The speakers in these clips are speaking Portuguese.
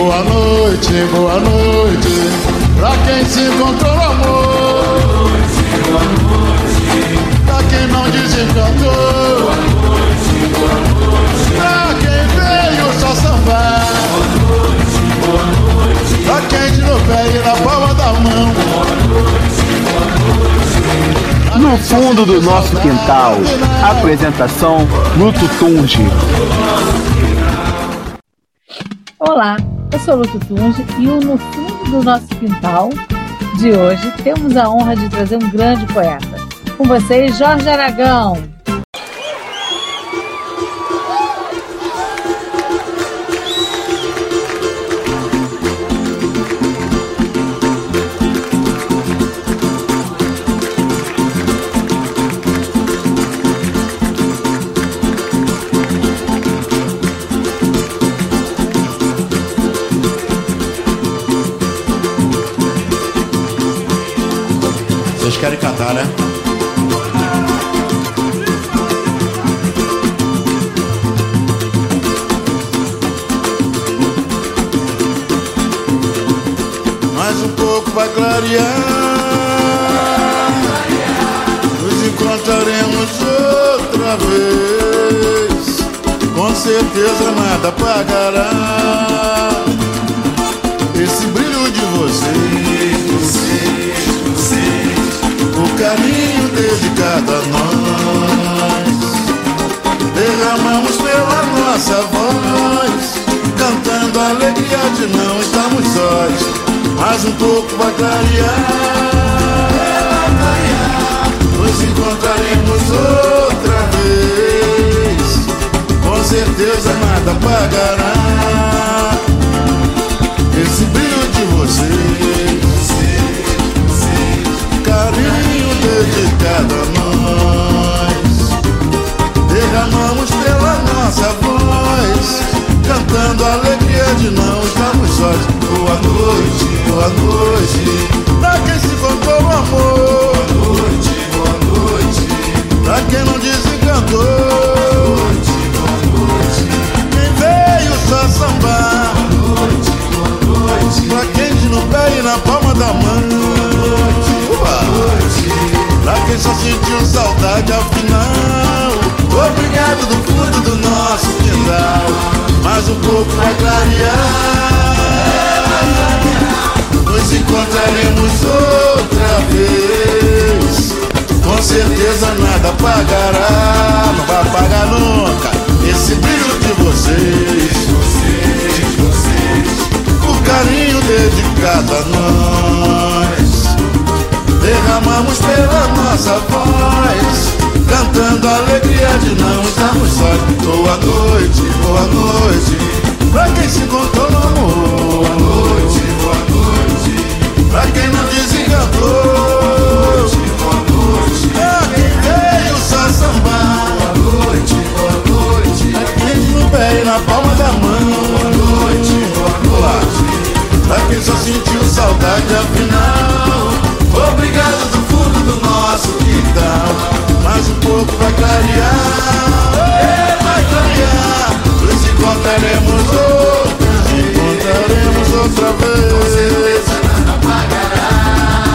boa noite, boa noite. Pra quem se encontrou no amor. Boa noite, boa noite. Pra quem não desencantou. Boa noite, boa noite. Pra quem veio só sambar. Boa noite, boa noite. Pra quem tirou pé e na palma da mão. Boa noite, boa noite. No fundo do nosso quintal, apresentação Luto Tunge. Olá, eu sou Luto Tunge e No Fundo do Nosso Quintal de hoje temos a honra de trazer um grande poeta. Com vocês, Jorge Aragão. Querem cantar, né? Mais um pouco vai clarear. Nos encontraremos outra vez. Com certeza nada apagará esse brilho de vocês. vocês. O carinho dedicado a nós. Derramamos pela nossa voz. Cantando a alegria de não estarmos sós. Mais um pouco vai clarear. Nos encontraremos outra vez. Com certeza nada apagará esse brilho de vocês. Nossa voz, cantando a alegria de não estarmos sós. Boa noite, boa noite, pra quem se contou o amor. Boa noite, boa noite, pra quem não desencantou. Boa noite, boa noite, quem veio só sambar. Boa noite, boa noite, pra quem de no pé e na palma da mão. Boa noite, pra quem só sentiu saudade afinal. Obrigado do fundo do nosso quintal. Mais um pouco vai clarear. Nos encontraremos outra vez. Com certeza nada apagará. Não vai apagar nunca. Esse brilho de vocês. Vocês, vocês. O carinho dedicado a nós. Derramamos pela nossa voz Cantando a alegria de não estarmos sós Boa noite, boa noite. Pra quem se encontrou no amor. Boa noite, boa noite. Pra quem não desencantou. Boa noite, boa noite. Pra quem veio só Boa noite, boa noite. Pra quem no pé e na palma da mão. Boa noite, boa noite. Pra quem só sentiu saudade afinal mas um pouco vai clarear. É, vai clarear, nos encontraremos outros, encontraremos outra vez. Com certeza nada pagará,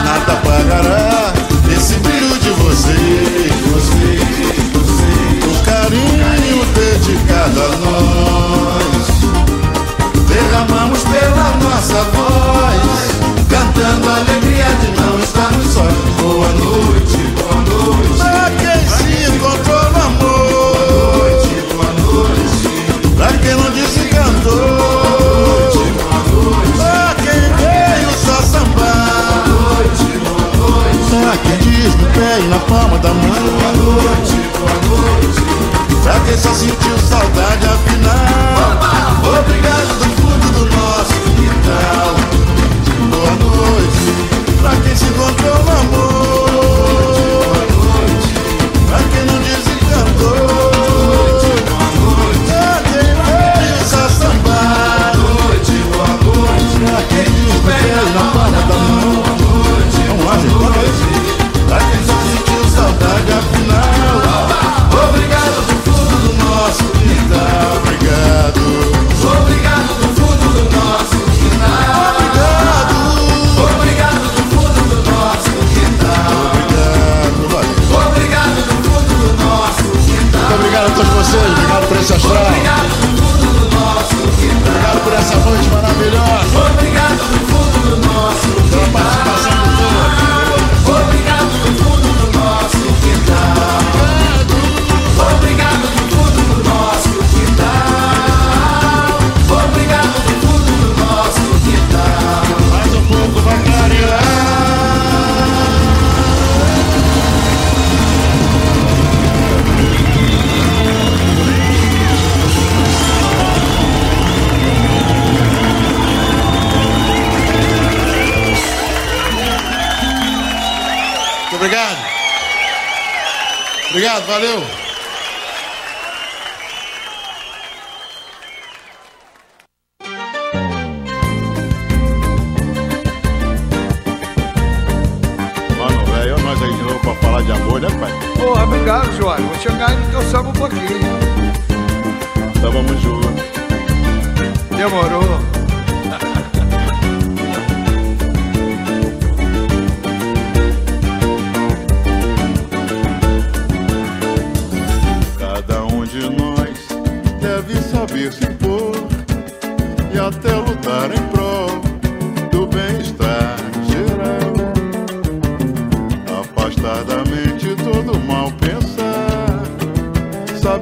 nada pagará esse brilho de você, você, você. O carinho dedicado a nós, derramamos pela nossa voz.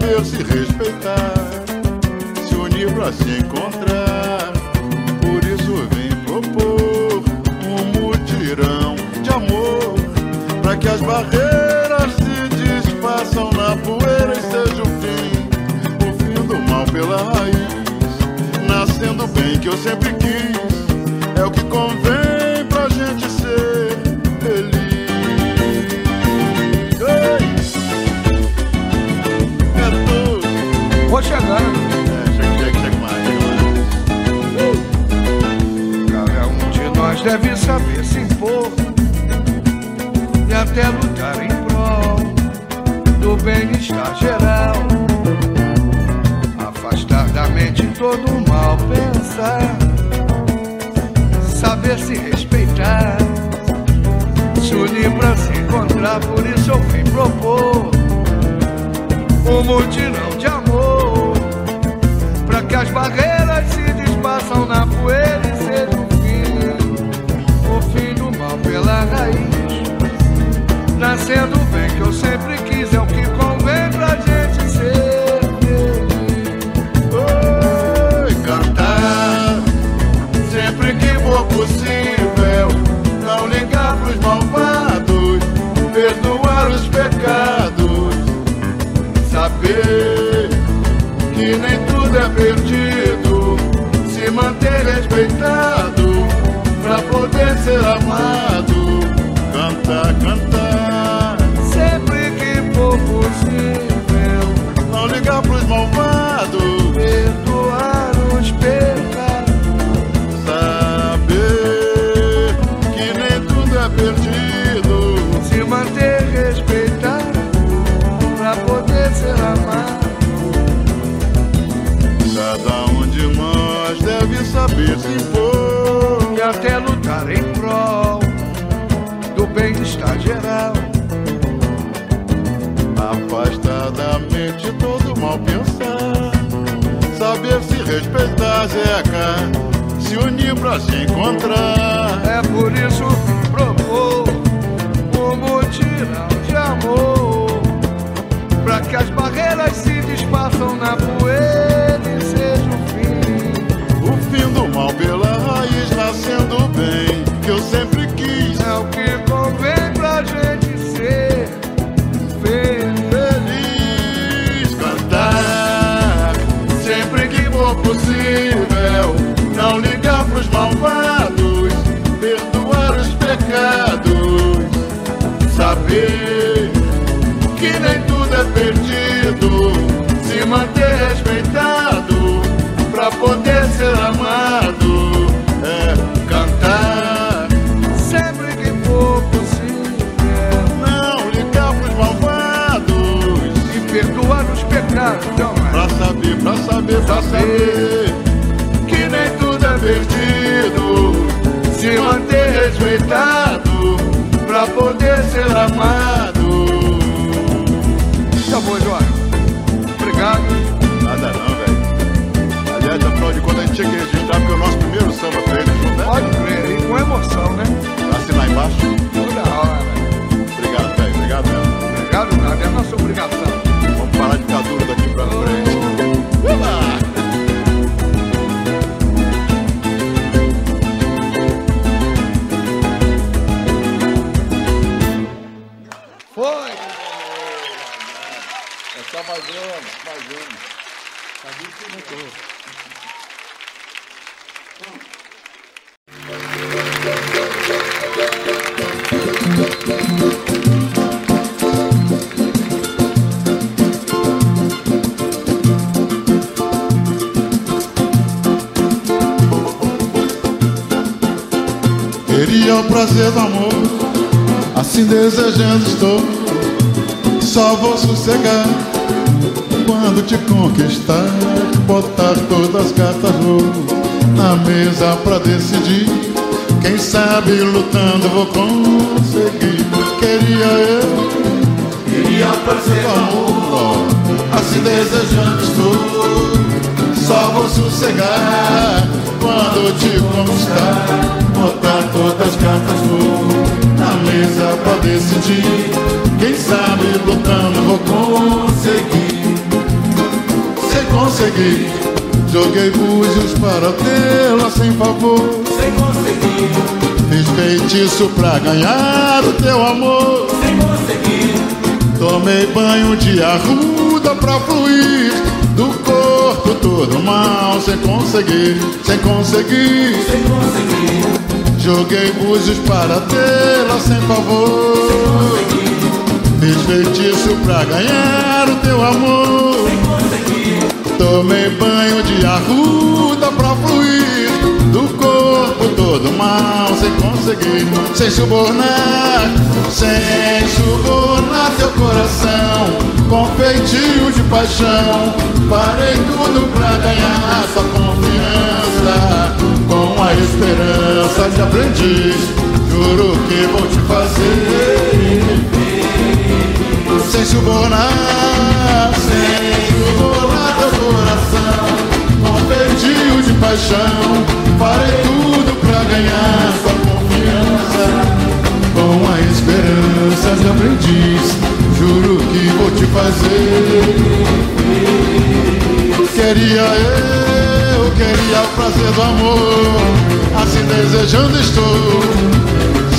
Saber se respeitar, se unir pra se encontrar. Por isso vim propor um mutirão de amor para que as barreiras se desfaçam na poeira e seja o fim, o fim do mal pela raiz. Nascendo bem que eu sempre quis, é o que convém Cada um de nós deve saber se impor e até lutar em prol do bem-estar geral. Afastar da mente todo o mal pensar, saber se respeitar, se unir pra se encontrar. Por isso eu vim propor um mutirão as barreiras se desfaçam na poeira e seja o fim, o fim do mal pela raiz. Nascendo bem que eu sempre quis, é o que convém pra gente ser. Oi, cantar sempre que for possível. Não ligar pros malvados, perdoar os pecados. Saber respeitado pra poder ser amado. Cantar, cantar. Sempre que for possível, Não ligar pros malvados. E até lutar em prol do bem-estar geral. Afastar da mente todo mal pensar. Saber se respeitar, Zeca. Se unir pra se encontrar. É por isso que propor um mutirão de amor, pra que as barreiras se desfaçam na poeira fim. O fim do mal pela raiz nascendo bem. Que eu sempre quis. É o que convém pra gente ser feliz. feliz cantar sempre que for possível não ligar pros malvados poder ser amado é cantar. Sempre que for possível não ligar pros malvados. E perdoar os pecados. Então, Pra saber, pra saber, pra saber. Que nem tudo é perdido. Se manter respeitado Pra poder ser amado. Tá bom, proporção, né? Assinar embaixo? Toda hora. Né? Obrigado, velho. Obrigado, velho. Obrigado, nada. É a nossa obrigação. Vamos parar de ficar duro daqui pra frente. Prazer do amor, assim desejando estou. Só vou sossegar quando te conquistar. Botar todas as cartas vou na mesa pra decidir. Quem sabe lutando vou conseguir. Queria eu, Queria o prazer do amor assim desejando estou. Só vou sossegar quando te conquistar. Botar todas as cartas vou na mesa pra decidir. Quem sabe lutando vou conseguir. Sem conseguir, joguei búzios para tê-la sem favor. Sem conseguir, Fiz feitiço pra ganhar o teu amor. sem conseguir Tomei banho de arruda pra fluir do corpo todo mal, sem conseguir, sem conseguir. Sem conseguir, Joguei búzios para tê-la sem favor. Fiz feitiço pra ganhar o teu amor. sem conseguir Tomei banho de arruda pra fluir do corpo todo mal, sem conseguir, sem subornar, sem subornar teu coração, com feitio de paixão. Parei tudo pra ganhar sua confiança, com a esperança de aprendiz. Juro que vou te fazer. Sem subornar, sem subornar teu coração, com feitio de paixão, farei tudo pra ganhar sua confiança, com a esperança de aprendiz, juro que vou te fazer. Queria eu, queria o prazer do amor, assim desejando estou.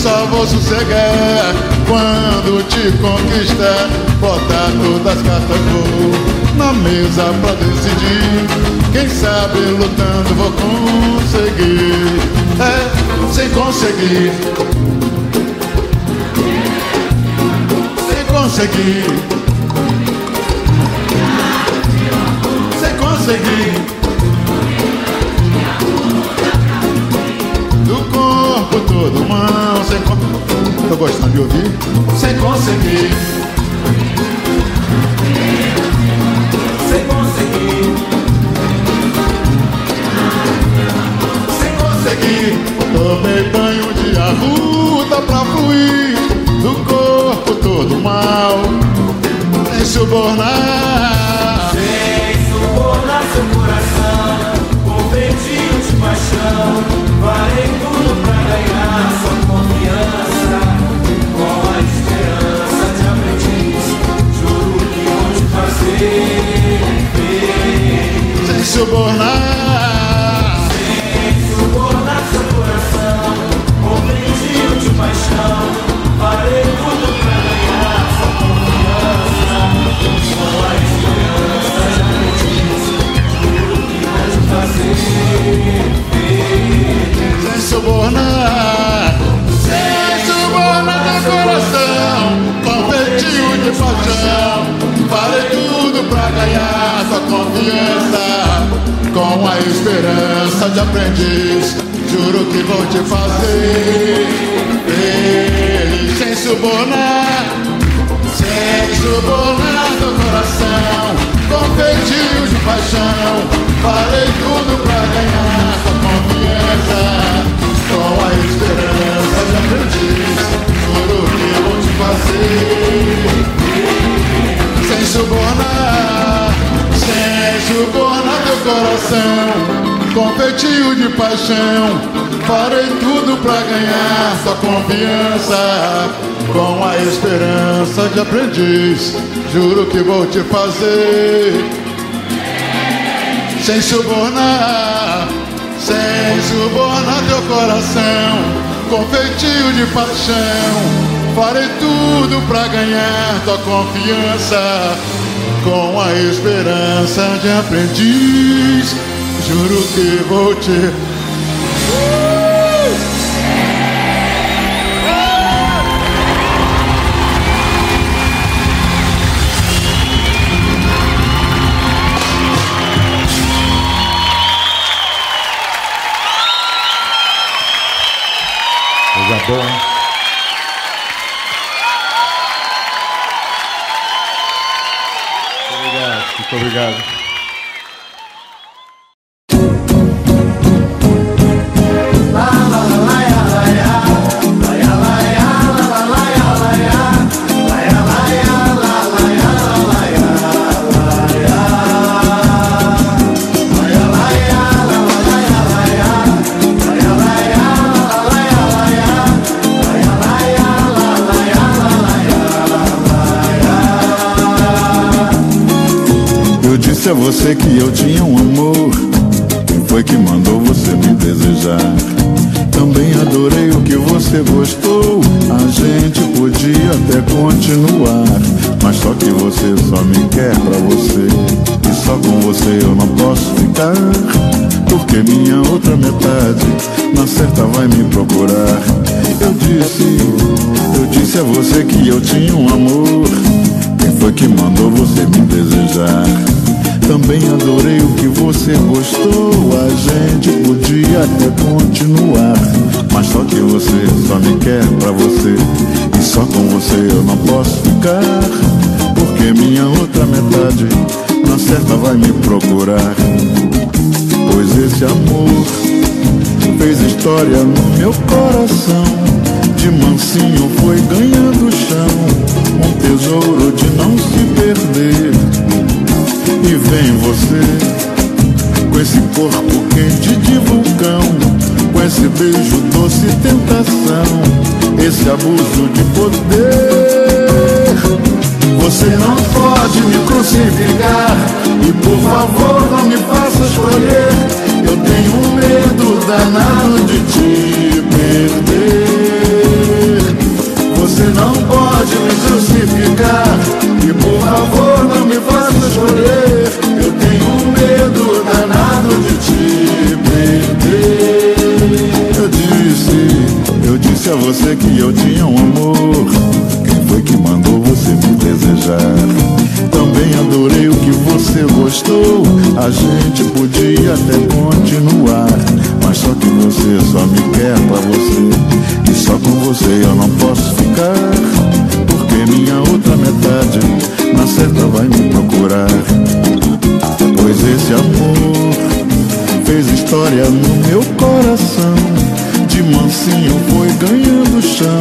Só vou sossegar quando te conquistar. Botar todas as cartas vou na mesa pra decidir. Quem sabe lutando vou conseguir. É, sem conseguir. Conseguir. Sem conseguir. do corpo todo mal, sem con... Tô gostando de ouvir? Sem conseguir, sem conseguir sem conseguir. Tomei banho de arruda pra fluir do corpo todo mal, sem subornar. Sem subornar seu coração Com feitio de paixão Farei tudo pra ganhar sua confiança Com a esperança de aprendiz Juro que vou te fazer feliz sem subornar. Sem subornar, sem subornar teu coração, com feitio de paixão. Farei tudo pra ganhar tua confiança, com a esperança de aprendiz. Juro que vou te fazer feliz, sem subornar, sem subornar teu coração, com de paixão. Farei tudo pra ganhar tua confiança, com a esperança de aprendiz. Juro que vou te fazer sem subornar, sem subornar teu coração, com feitio de paixão. Farei tudo pra ganhar sua confiança, com a esperança de aprendiz. Juro que vou te fazer sem subornar, sem subornar teu coração, com feitio de paixão. Farei tudo pra ganhar tua confiança, com a esperança de aprendiz. Juro que vou te. Muito obrigado, muito obrigado. Você que eu tinha quente de vulcão, com esse beijo doce tentação, esse abuso de poder. Você não pode me crucificar e por favor não me faça escolher. Eu tenho medo danado de te perder. Você não pode me crucificar E por favor não me faça escolher Eu tenho medo danado a você que eu tinha um amor. Quem foi que mandou você me desejar? Também adorei o que você gostou. A gente podia até continuar Mas só que você só me quer pra você. E só com você eu não posso ficar Porque minha outra metade Na certa vai me procurar. Pois esse amor Fez história no meu coração De mansinho foi ganhando chão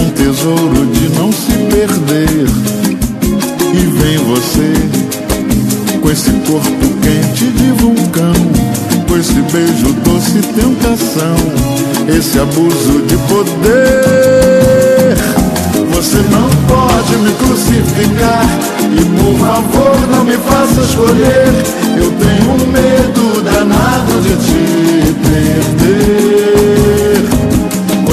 Um tesouro de não se perder. E vem você Com esse corpo quente de vulcão Com esse beijo doce tentação Esse abuso de poder. Você não pode me crucificar E por favor não me faça escolher. Eu tenho medo danado de te perder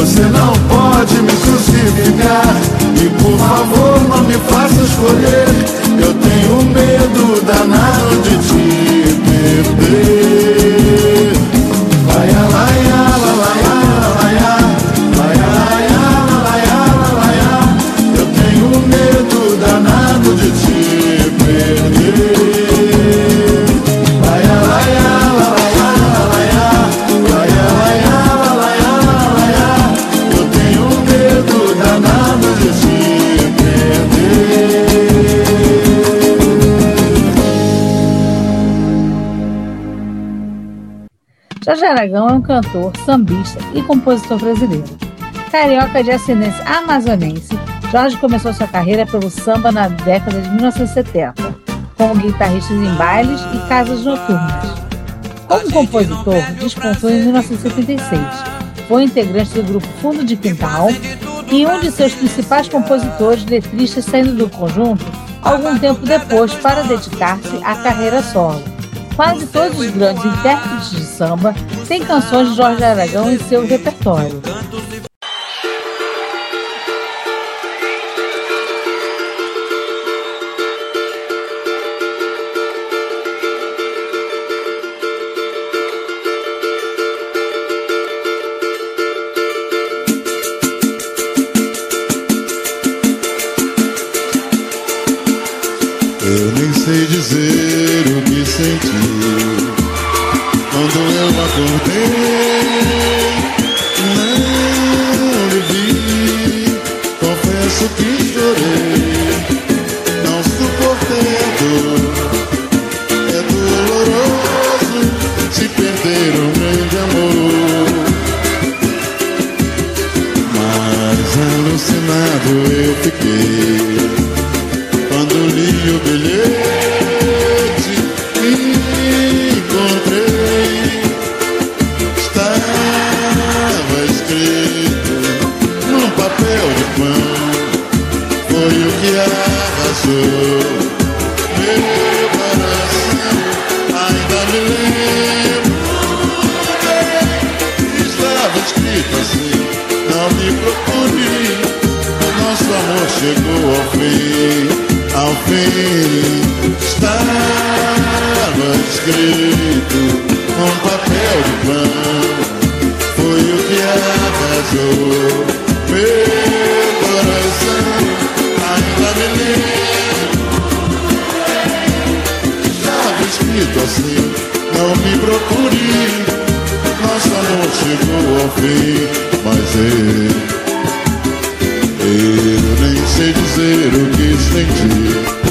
Você não pode me crucificar. E por favor não me faça escolher. Eu tenho medo danado de te perder. Vai, vai, Jorge Aragão é um cantor, sambista e compositor brasileiro. Carioca de ascendência amazonense, Jorge começou sua carreira pelo samba na década de 1970, como guitarrista em bailes e casas noturnas. Como compositor, despontou em 1976. Foi integrante do grupo Fundo de Quintal e um de seus principais compositores, letristas, saindo do conjunto algum tempo depois para dedicar-se à carreira solo. Quase todos os grandes intérpretes de samba têm canções de Jorge Aragão em seu repertório. Escrito assim: Não me procure. Nosso amor chegou ao fim, mas eu eu nem sei dizer o que senti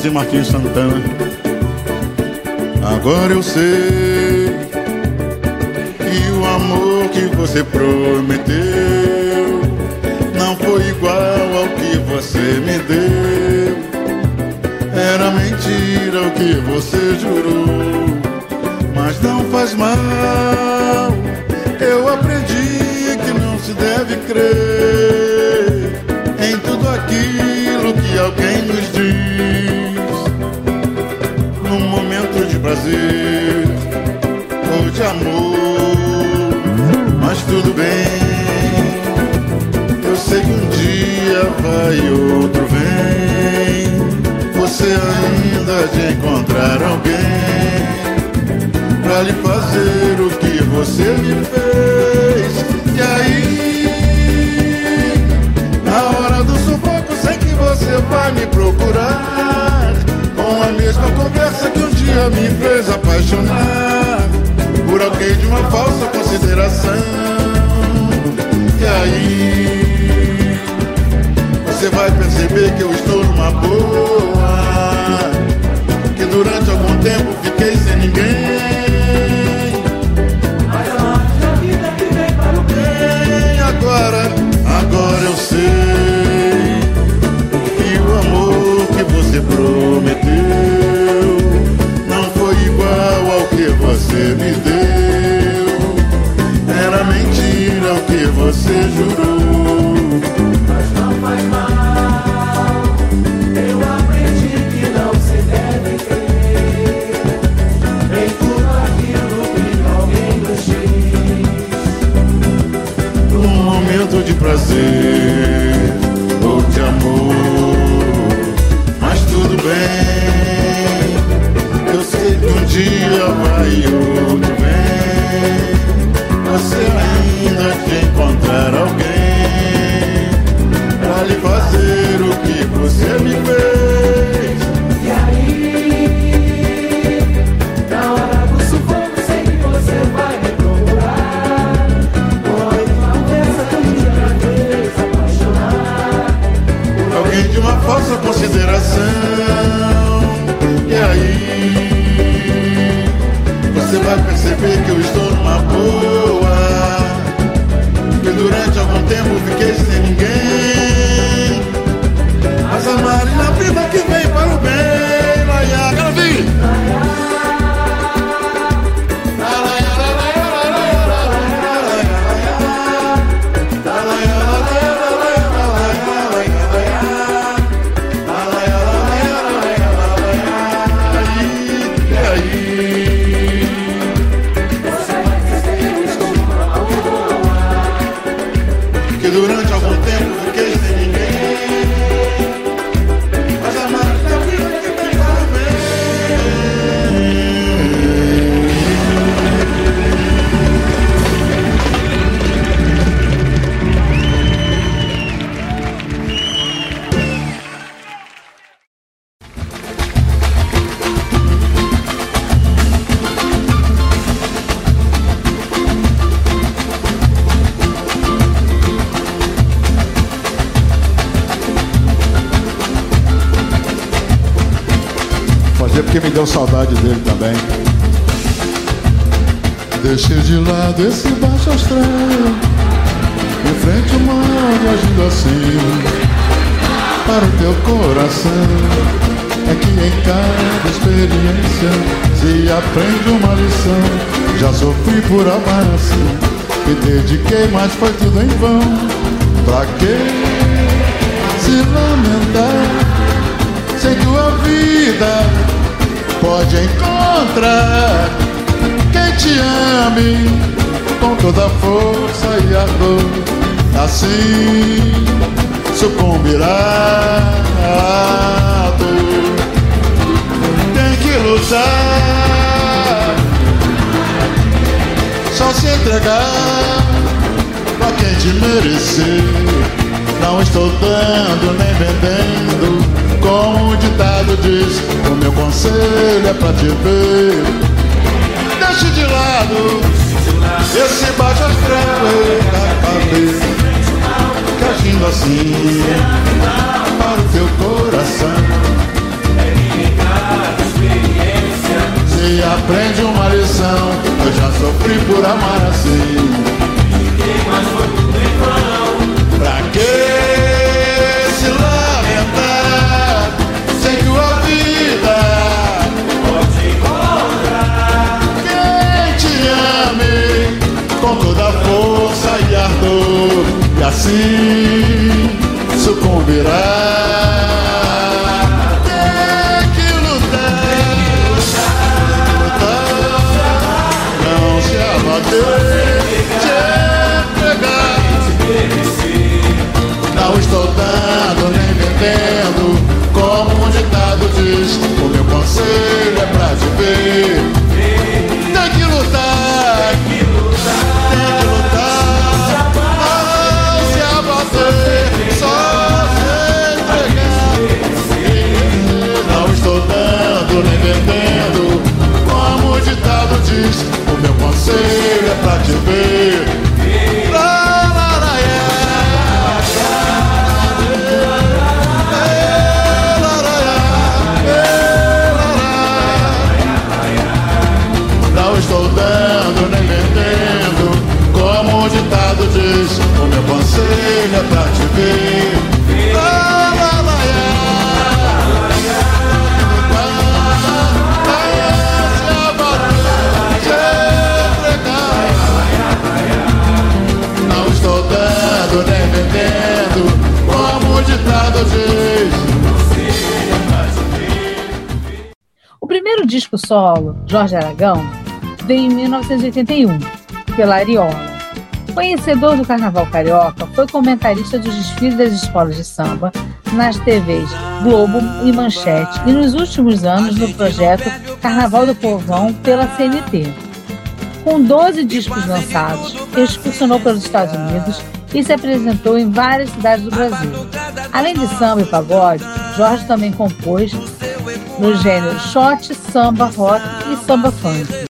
nosso irmãozinho Marquinhos Santana. Agora eu sei que o amor que você prometeu não foi igual ao que você me deu. Era mentira o que você jurou, mas não faz mal. Eu aprendi que não se deve crer em tudo aquilo que alguém nos diz. Momento de prazer ou de amor, mas tudo bem. Eu sei que um dia vai, outro vem. Você ainda de encontrar alguém pra lhe fazer o que você me fez. E aí, na hora do sufoco, sei que você vai me procurar com a mesma conversa que um dia me fez apaixonar por alguém de uma falsa consideração. E aí você vai perceber que eu estou numa boa, que durante algum tempo fiquei sem ninguém. Mas a vida que vem para o bem agora, agora eu sei que o amor que você prometeu você me deu. Era mentira o que você jurou. Mas não faz mal. Eu aprendi que não se deve crer Em tudo aquilo que alguém nos diz. Num momento de prazer. Me dediquei, mas foi tudo em vão. Pra que se lamentar? Que tua vida pode encontrar quem te ame com toda a força e ardor. Assim sucumbirá a dor. Tem que lutar, só se entregar pra quem te merecer. Não estou dando nem vendendo. Como o ditado diz, o meu conselho é pra te ver. Deixe de lado esse baixo astral da cabeça. Que agindo assim para o teu coração. Aprende uma lição, eu já sofri por amar assim. Pra que se lamentar? Sei que a vida pode encontrar quem te ame com toda a força e ardor, e assim sucumbirá. Como um ditado diz O meu conselho é pra te ver. Tem que lutar Tem que lutar Não se abater Só se entregar. Não estou dando nem vendendo Como o ditado diz O meu conselho é pra te ver disco solo Jorge Aragão veio em 1981, pela Ariola. Conhecedor do carnaval carioca, foi comentarista dos desfiles das escolas de samba nas TVs Globo e Manchete e nos últimos anos no projeto Carnaval do Povão pela CNT. Com 12 discos lançados, excursionou pelos Estados Unidos e se apresentou em várias cidades do Brasil. Além de samba e pagode, Jorge também compôs no gênero shot, samba rock e samba funk.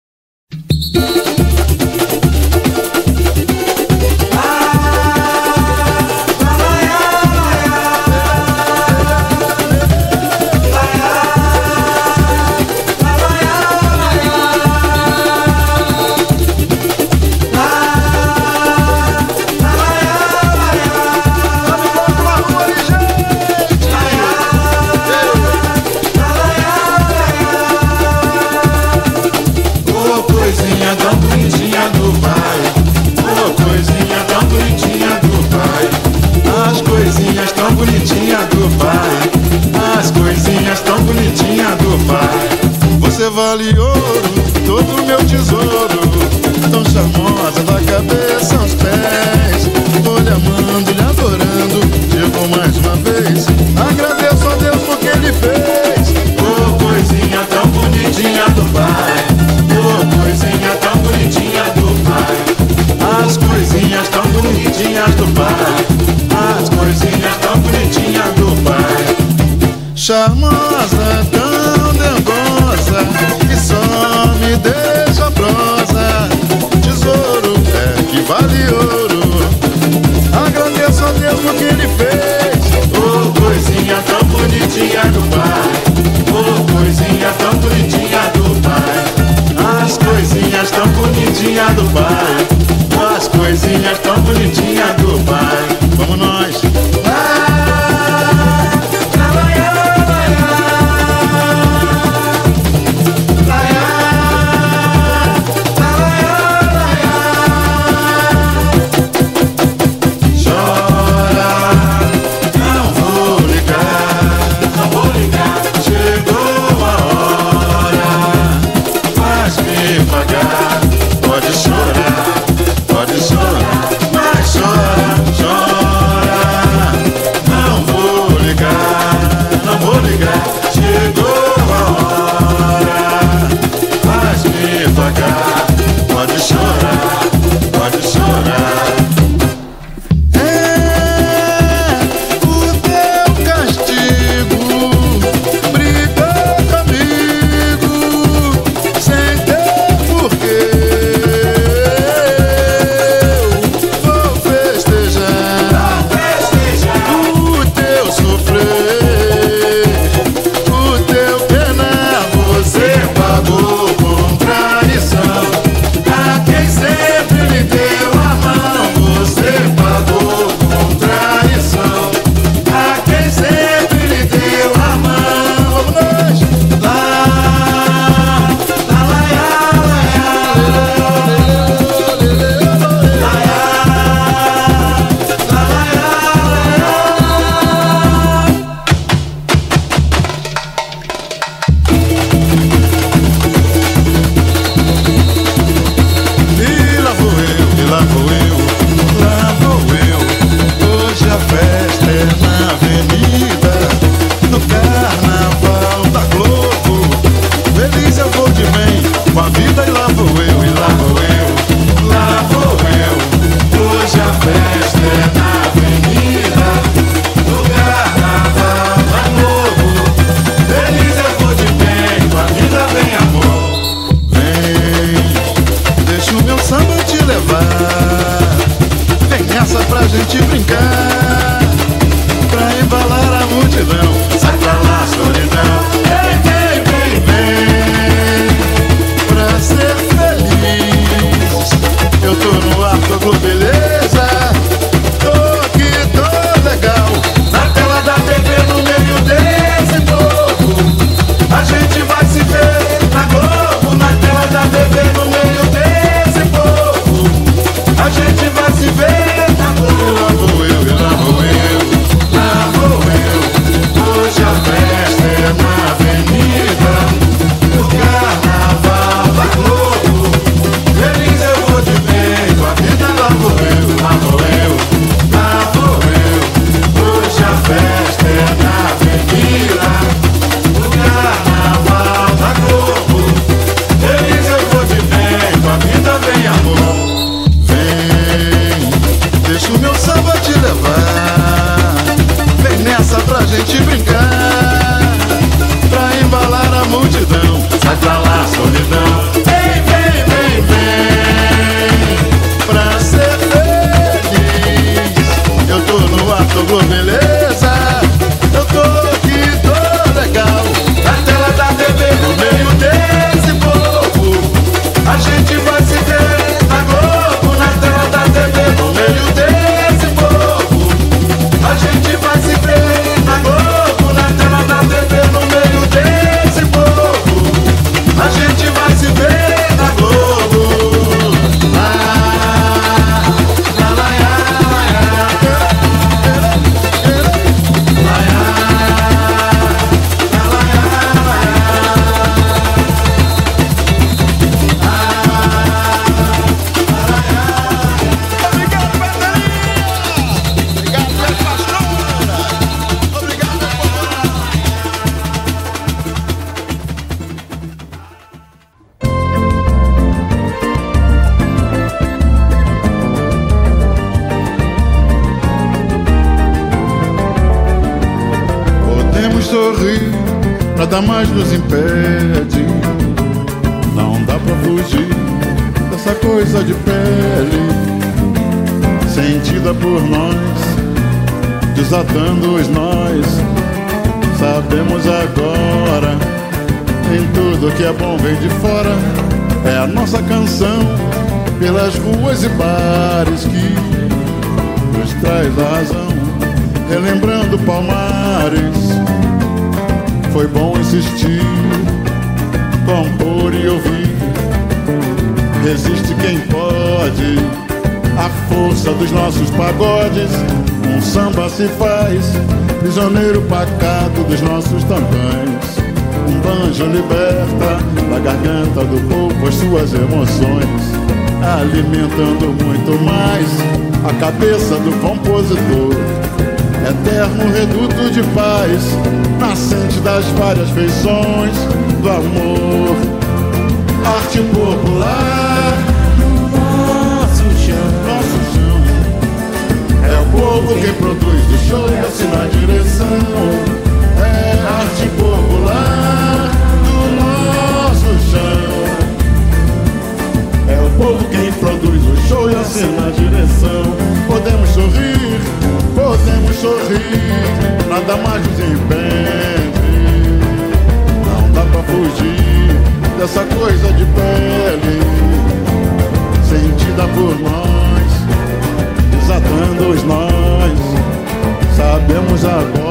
Pagodes. Um samba se faz, prisioneiro pacato dos nossos tantãs. Um banjo liberta da garganta do povo as suas emoções, alimentando muito mais a cabeça do compositor. Eterno reduto de paz, nascente das várias feições do amor. Arte popular, povo quem produz o show e assina a direção. É arte popular do nosso chão. É o povo quem produz o show e assina a direção. Podemos sorrir, podemos sorrir, nada mais nos impede. Não dá pra fugir dessa coisa de pele, sentida por nós, desatando os nós. Sabemos agora,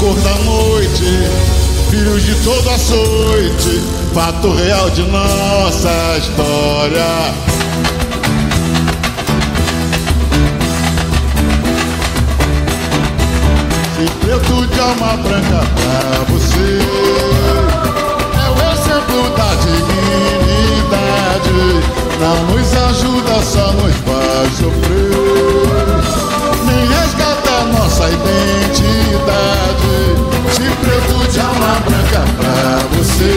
cor da noite, filhos de todo açoite, fato real de nossa história. Preto de alma branca pra você é o exemplo da dignidade. Não nos ajuda, só nos faz sofrer. Nossa identidade. Se preto de alma branca pra você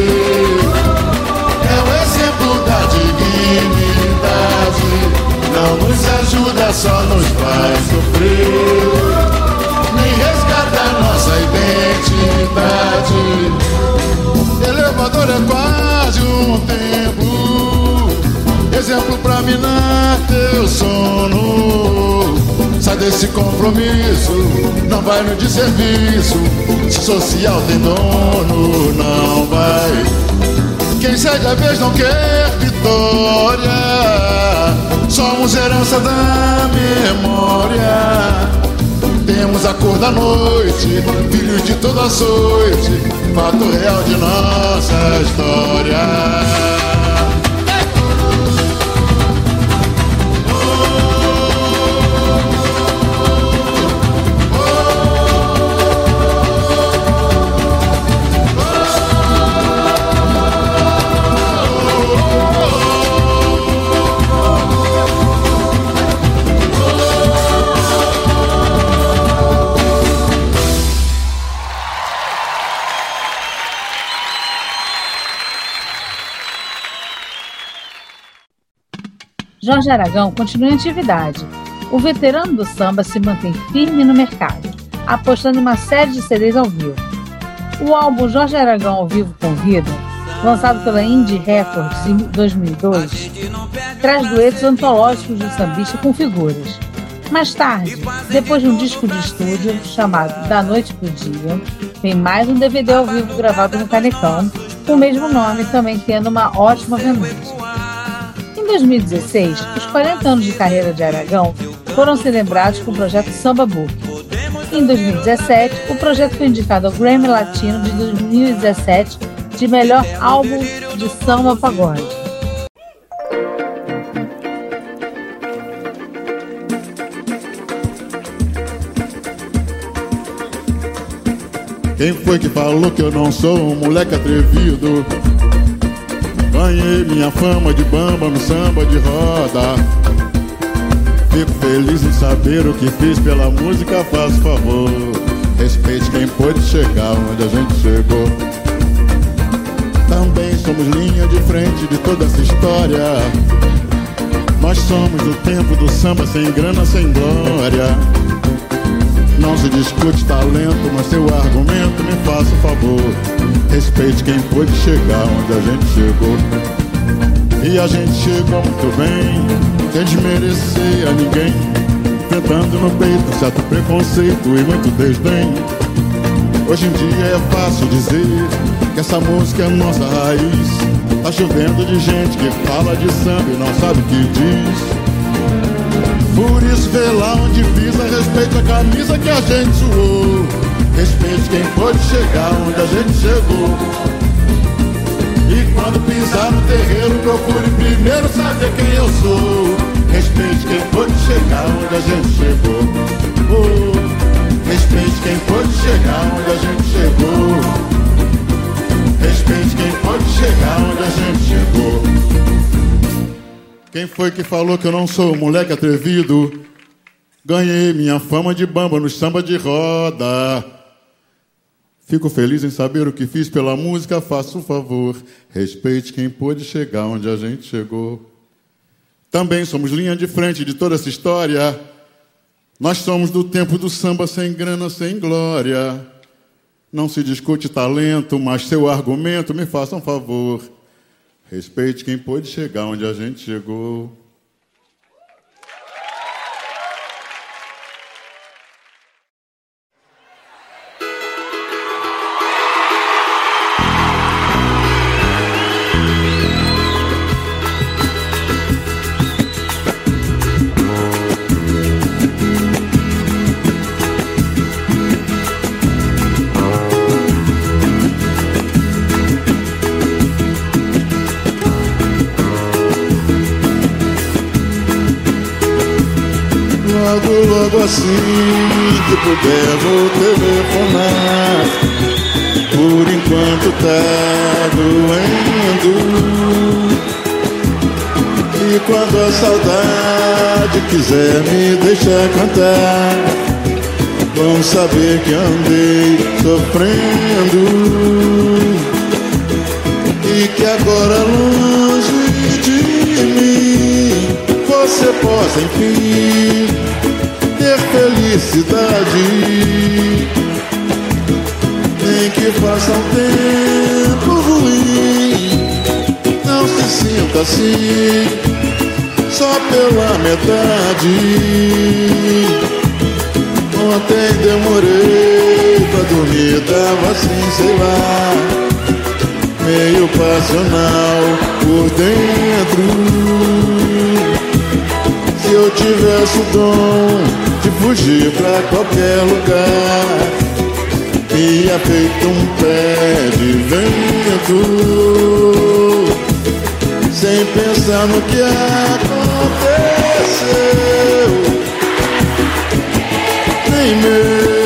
é o exemplo da dignidade. Não nos ajuda, só nos faz sofrer. Nem resgata nossa identidade. Elevador é quase um templo, exemplo pra minar teu sono. Sai desse compromisso, não vai no desserviço. Se social tem dono, não vai. Quem segue a vez não quer vitória. Somos herança da memória. Temos a cor da noite, filhos de toda açoite, fato real de nossa história. Jorge Aragão continua em atividade. O veterano do samba se mantém firme no mercado, apostando em uma série de CDs ao vivo. O álbum Jorge Aragão ao vivo convida, lançado pela Indie Records em 2002, traz duetos antológicos de sambista com figuras. Mais tarde, depois de um disco de estúdio chamado Da Noite pro Dia, vem mais um DVD ao vivo gravado no Canecão, com o mesmo nome também tendo uma ótima vendagem. Em 2016, os 40 anos de carreira de Aragão foram celebrados com o projeto Samba Book. Em 2017, o projeto foi indicado ao Grammy Latino de 2017 de melhor álbum de samba pagode. Quem foi que falou que eu não sou um moleque atrevido? Ganhei minha fama de bamba no samba de roda. Fico feliz em saber o que fiz pela música, faço favor. Respeite quem pôde chegar onde a gente chegou. Também somos linha de frente de toda essa história. Nós somos o tempo do samba sem grana, sem glória. Não se discute talento, mas seu argumento me faça um favor. Respeite quem pôde chegar onde a gente chegou. E a gente chegou muito bem, sem desmerecer a ninguém. Enfrentando no peito certo preconceito e muito desdém. Hoje em dia é fácil dizer que essa música é nossa raiz. Tá chovendo de gente que fala de samba e não sabe o que diz. Por isso vê lá onde pisa, respeite a camisa que a gente suou. Respeite quem pôde chegar onde a gente chegou. E quando pisar no terreiro, procure primeiro saber quem eu sou. Respeite quem pôde chegar onde a gente chegou. Oh, respeite quem pôde chegar onde a gente chegou. Respeite quem pode chegar onde a gente chegou. Quem foi que falou que eu não sou moleque atrevido? Ganhei minha fama de bamba no samba de roda. Fico feliz em saber o que fiz pela música, faça um favor. Respeite quem pôde chegar onde a gente chegou. Também somos linha de frente de toda essa história. Nós somos do tempo do samba sem grana, sem glória. Não se discute talento, mas seu argumento me faça um favor. Respeite quem pôde chegar onde a gente chegou. Assim que puder vou telefonar. Por enquanto tá doendo. E quando a saudade quiser me deixar cantar Vão saber que andei sofrendo. E que agora longe de mim Você possa enfim felicidade Nem que faça um tempo ruim Não se sinta assim Só pela metade Ontem demorei pra dormir, tava assim, sei lá, meio passional por dentro. Se eu tivesse o dom de fugir pra qualquer lugar, ia feito um pé de vento, sem pensar no que aconteceu nem meu.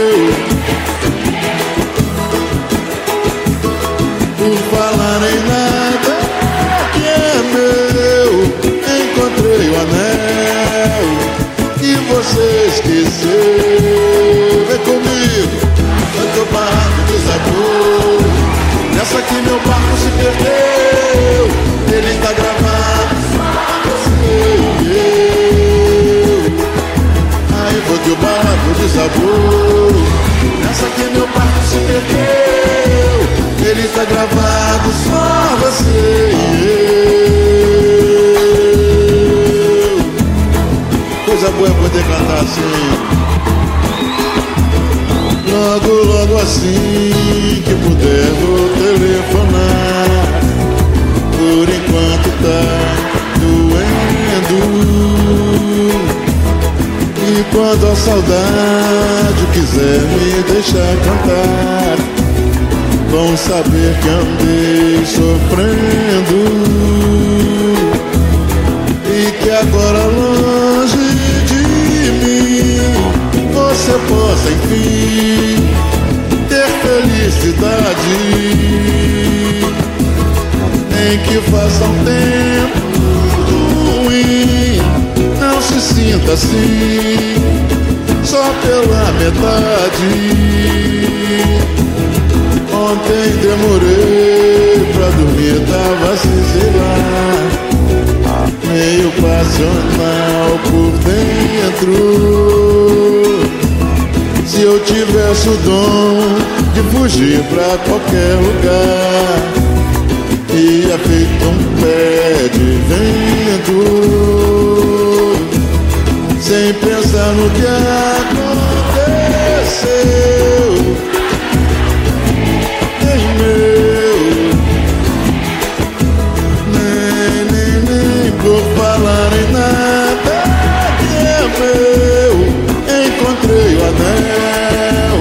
Quando a saudade quiser me deixar cantar, vão saber que andei sofrendo. E que agora longe de mim você possa enfim ter felicidade. Em que faça um tempo sinta assim, só pela metade. Ontem demorei pra dormir, tava assim, meio passional por dentro. Se eu tivesse o dom de fugir pra qualquer lugar, ia feito um pé de vento sem pensar no que aconteceu. Nem meu, nem, nem, nem por falar em nada que é meu. Encontrei o anel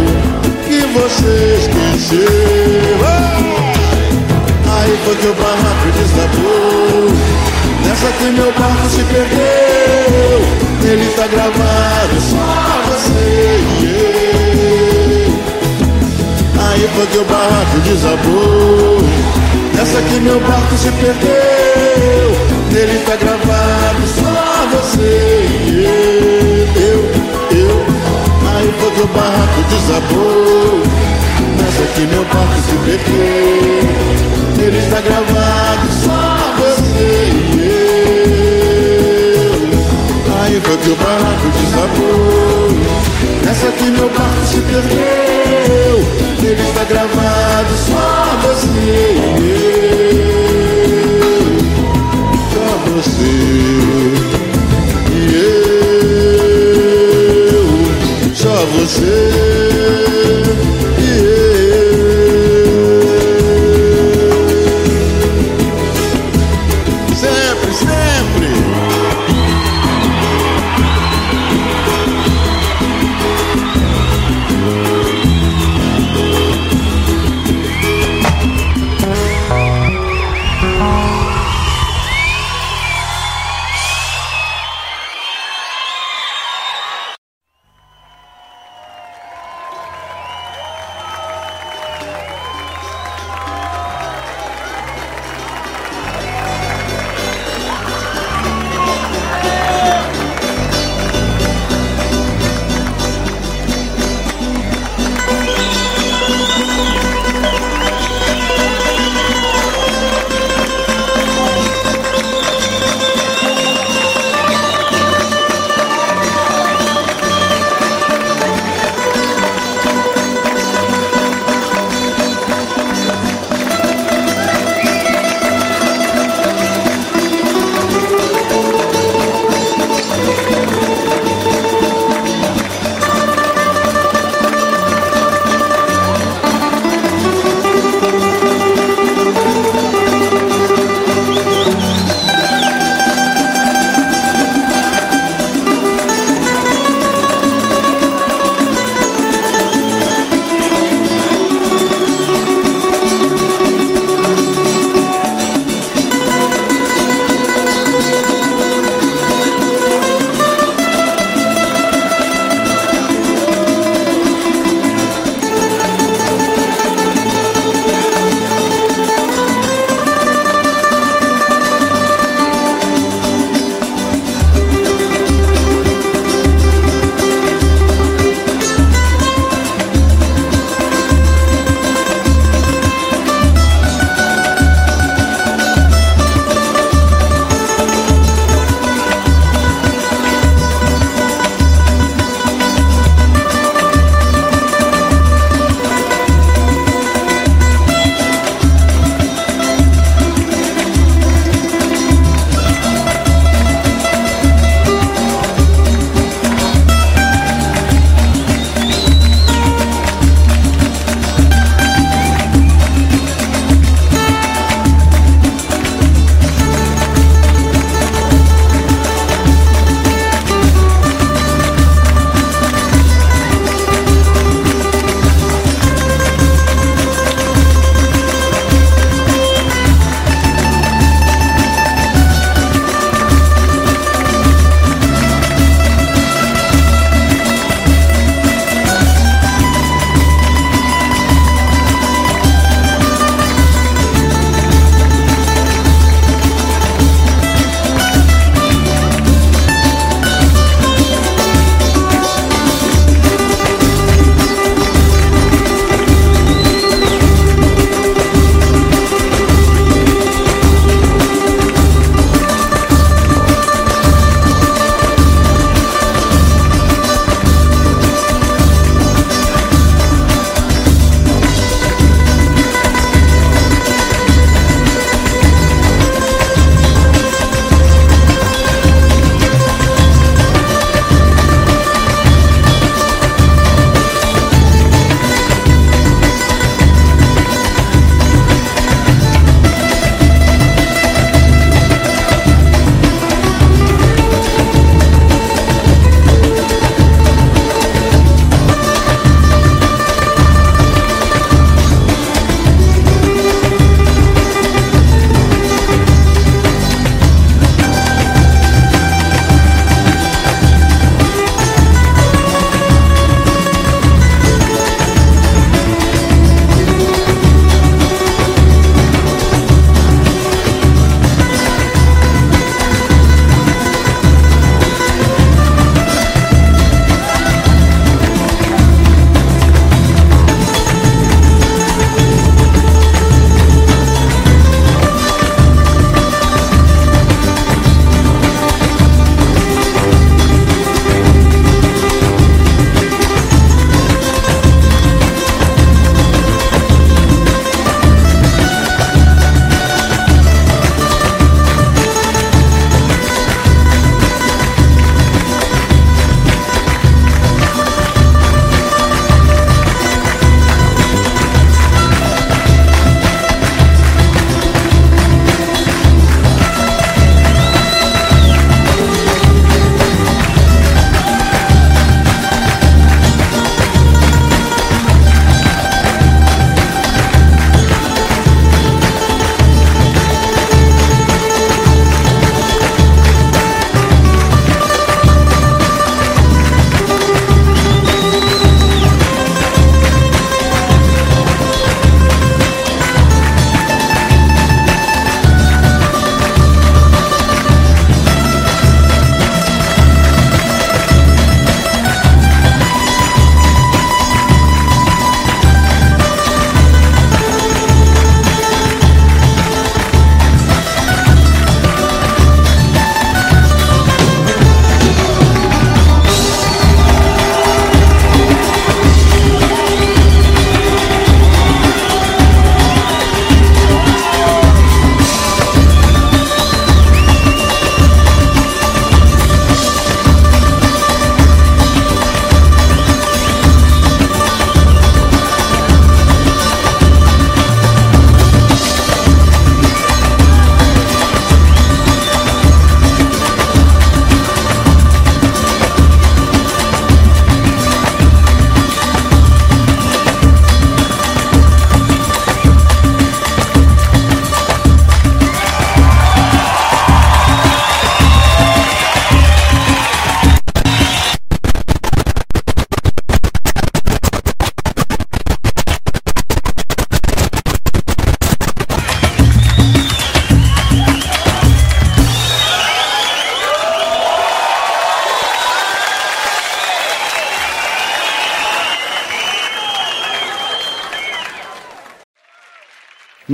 que você esqueceu. Aí foi que o barraco desabou. Nessa que meu barco se perdeu ele tá gravado, só você e. Aí foi que o barco desabou. Nessa que meu barco se perdeu. Nele tá gravado, só você e eu. Eu. Aí foi que o barco desabou. Nessa que meu barco se perdeu. Nele tá gravado, Foi que o barco desabou Nessa que meu barco se perdeu Ele está gravado só você Só você e eu. Só você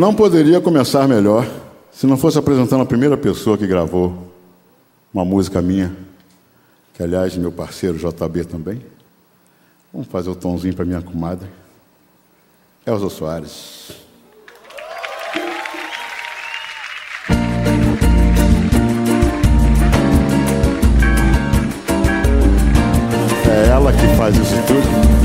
Não poderia começar melhor se não fosse apresentando a primeira pessoa que gravou uma música minha, que aliás meu parceiro JB também. Vamos fazer o tomzinho para minha comadre. Elza Soares. É ela que faz isso tudo.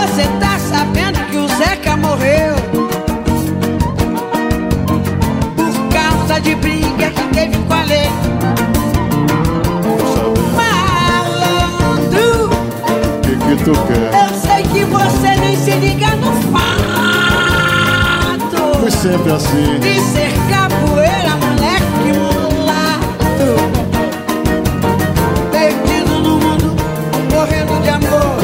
Você tá sabendo que o Zeca morreu por causa de briga que teve com a lei. Malandro, que que tu quer? eu sei que você nem se liga no fato Foi sempre assim. de ser capoeira, moleque mulato. Perdido no mundo, morrendo de amor.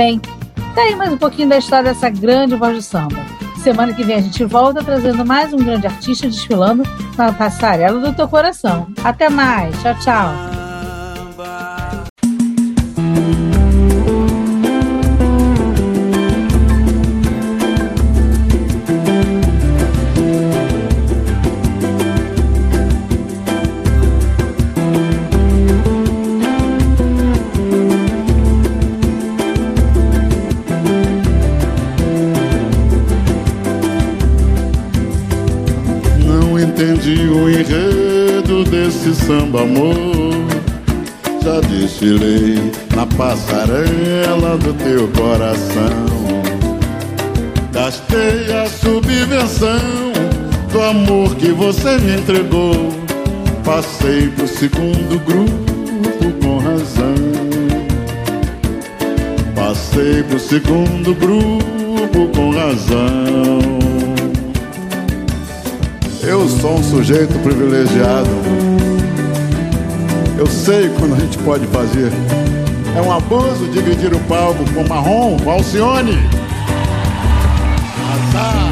Bem, tá aí mais um pouquinho da história dessa grande voz do samba. Semana que vem a gente volta trazendo mais um grande artista desfilando na passarela do teu coração. Até mais. Tchau, tchau. Samba amor. Já desfilei na passarela do teu coração. Gastei a subvenção do amor que você me entregou. Passei pro segundo grupo com razão. Passei pro segundo grupo com razão. Eu sou um sujeito privilegiado. Eu sei quando a gente pode fazer. É um abuso dividir o palco com Marrom, com Alcione. Azar.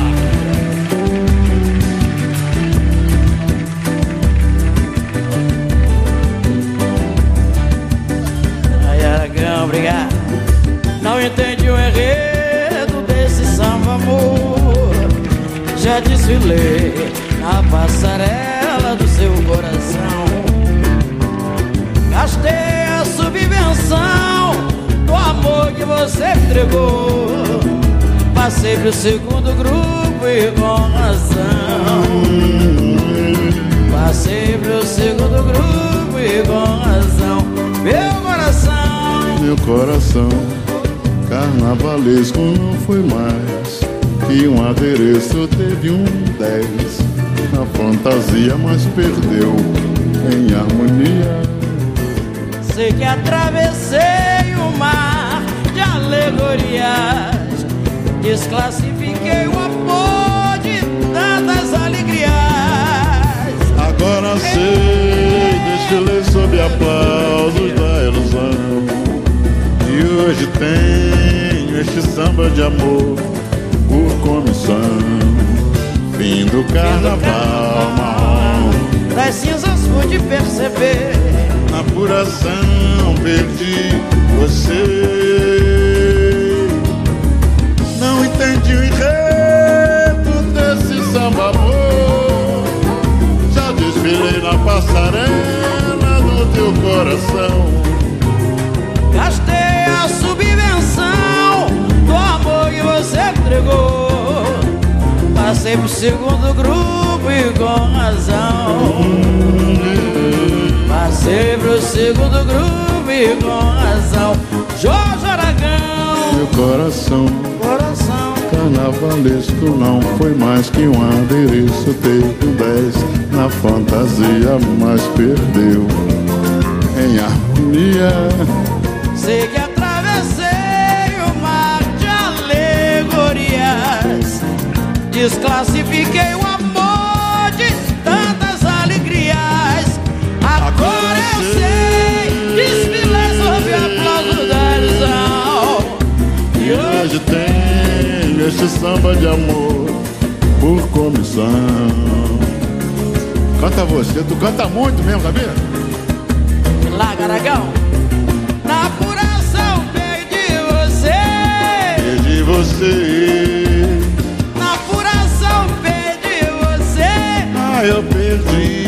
Aragão, obrigado. Não entendi o enredo desse samba amor. Já desfilei na passarela você entregou. Passei pro segundo grupo e com razão. Passei pro segundo grupo e com razão. Meu coração. Meu coração carnavalesco não foi mais que um adereço teve um 10 na fantasia, mas perdeu em harmonia. Sei que atravessei o mar de alegorias. Desclassifiquei o amor de tantas alegrias. Agora sei, desfilei sob aplausos da ilusão. E hoje tenho este samba de amor por comissão. Fim do carnaval marrom. Das cinzas pude perceber. Na apuração perdi você. Entendi o enredo desse samba amor. Já desfilei na passarela do teu coração. Gastei a subvenção do amor que você entregou. Passei pro segundo grupo e com razão. Passei pro segundo grupo e com razão. Jorge Aragão, Meu coração coração. Carnavalesco não foi mais que um adereço. Teve 10 na fantasia, mas perdeu em harmonia. Sei que atravessei o mar de alegorias. Desclassifiquei o este samba de amor por comissão. Canta você, tu canta muito mesmo, sabia? Larga, Aragão. Na apuração perdi você. Perdi você, Na apuração perdi você. ah, eu perdi.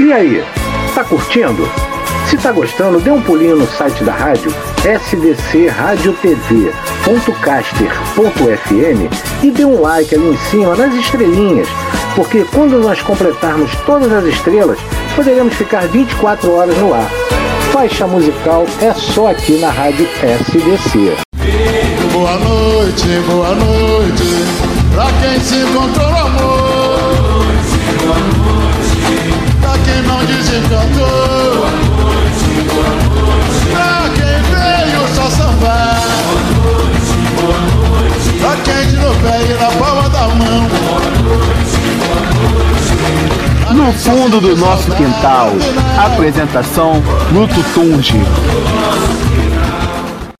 E aí, tá curtindo? Se tá gostando, dê um pulinho no site da rádio sdcradiotv.caster.fm e dê um like ali em cima nas estrelinhas, porque quando nós completarmos todas as estrelas, poderemos ficar 24 horas no ar. Faixa musical é só aqui na rádio SDC. Boa noite, boa noite, pra quem se encontrou amor. Pra quem só. Pra quem na palma da mão. No fundo do nosso quintal, apresentação Luto Tunge.